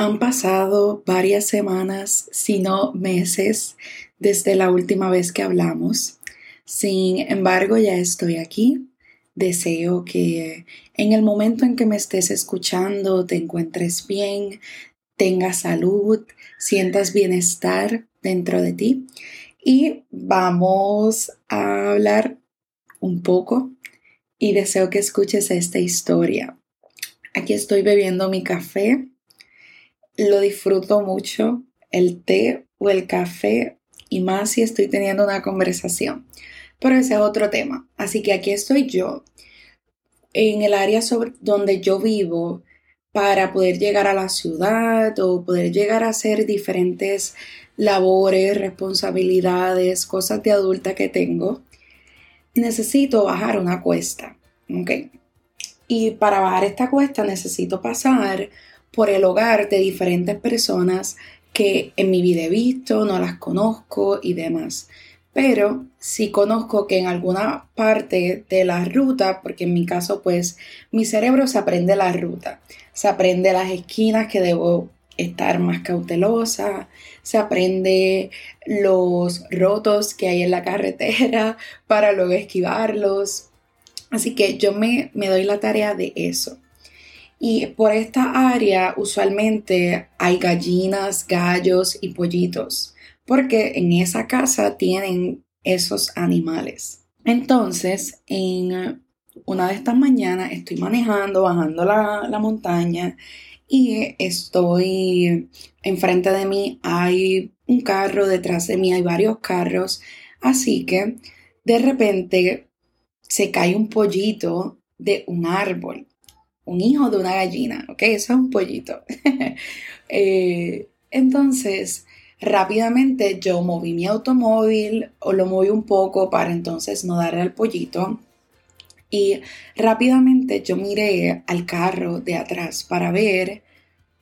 Han pasado varias semanas, si no meses, desde la última vez que hablamos. Sin embargo, ya estoy aquí. Deseo que en el momento en que me estés escuchando te encuentres bien, tengas salud, sientas bienestar dentro de ti. Y vamos a hablar un poco y deseo que escuches esta historia. Aquí estoy bebiendo mi café lo disfruto mucho, el té o el café, y más si estoy teniendo una conversación. Pero ese es otro tema. Así que aquí estoy yo, en el área sobre, donde yo vivo, para poder llegar a la ciudad o poder llegar a hacer diferentes labores, responsabilidades, cosas de adulta que tengo, necesito bajar una cuesta. Y para bajar esta cuesta necesito pasar por el hogar de diferentes personas que en mi vida he visto, no las conozco y demás. Pero sí conozco que en alguna parte de la ruta, porque en mi caso pues mi cerebro se aprende la ruta, se aprende las esquinas que debo estar más cautelosa, se aprende los rotos que hay en la carretera para luego esquivarlos. Así que yo me, me doy la tarea de eso. Y por esta área usualmente hay gallinas, gallos y pollitos, porque en esa casa tienen esos animales. Entonces, en una de estas mañanas estoy manejando, bajando la, la montaña y estoy enfrente de mí, hay un carro, detrás de mí hay varios carros, así que de repente se cae un pollito de un árbol un hijo de una gallina, ¿ok? Eso es un pollito. Eh, entonces, rápidamente yo moví mi automóvil o lo moví un poco para entonces no darle al pollito. Y rápidamente yo miré al carro de atrás para ver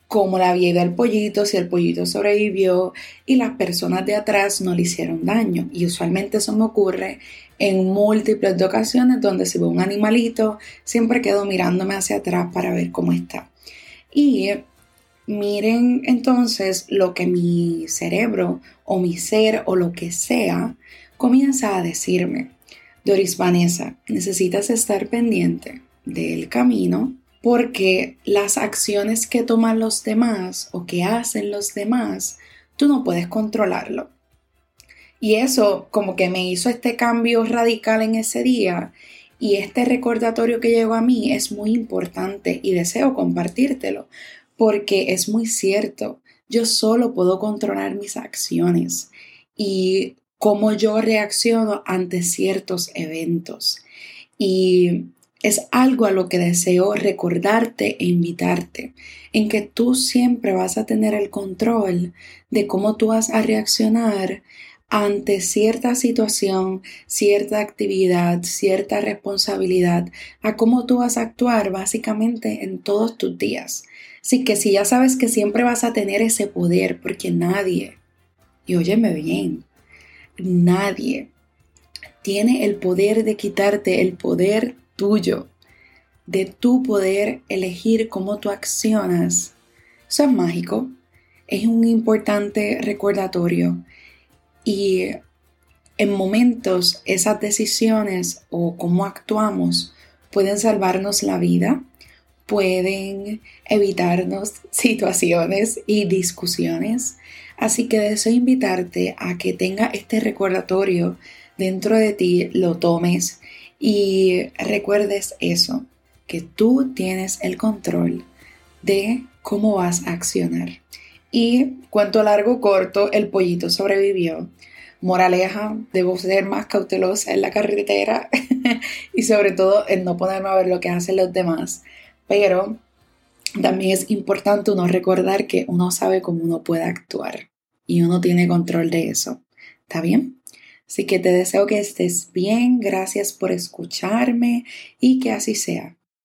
cómo le había ido al pollito, si el pollito sobrevivió y las personas de atrás no le hicieron daño. Y usualmente eso me ocurre en múltiples ocasiones donde se ve un animalito, siempre quedo mirándome hacia atrás para ver cómo está. Y miren entonces lo que mi cerebro o mi ser o lo que sea comienza a decirme. Doris Vanessa, necesitas estar pendiente del camino porque las acciones que toman los demás o que hacen los demás, tú no puedes controlarlo. Y eso como que me hizo este cambio radical en ese día y este recordatorio que llegó a mí es muy importante y deseo compartírtelo porque es muy cierto. Yo solo puedo controlar mis acciones y cómo yo reacciono ante ciertos eventos. Y es algo a lo que deseo recordarte e invitarte, en que tú siempre vas a tener el control de cómo tú vas a reaccionar ante cierta situación, cierta actividad, cierta responsabilidad, a cómo tú vas a actuar básicamente en todos tus días. Así que si ya sabes que siempre vas a tener ese poder, porque nadie, y óyeme bien, nadie tiene el poder de quitarte el poder tuyo, de tu poder elegir cómo tú accionas. Eso es mágico. Es un importante recordatorio y en momentos esas decisiones o cómo actuamos pueden salvarnos la vida, pueden evitarnos situaciones y discusiones. Así que deseo invitarte a que tenga este recordatorio dentro de ti, lo tomes y recuerdes eso, que tú tienes el control de cómo vas a accionar. Y cuento largo corto, el pollito sobrevivió. Moraleja, debo ser más cautelosa en la carretera y sobre todo en no ponerme a ver lo que hacen los demás. Pero también es importante uno recordar que uno sabe cómo uno puede actuar y uno tiene control de eso. ¿Está bien? Así que te deseo que estés bien, gracias por escucharme y que así sea.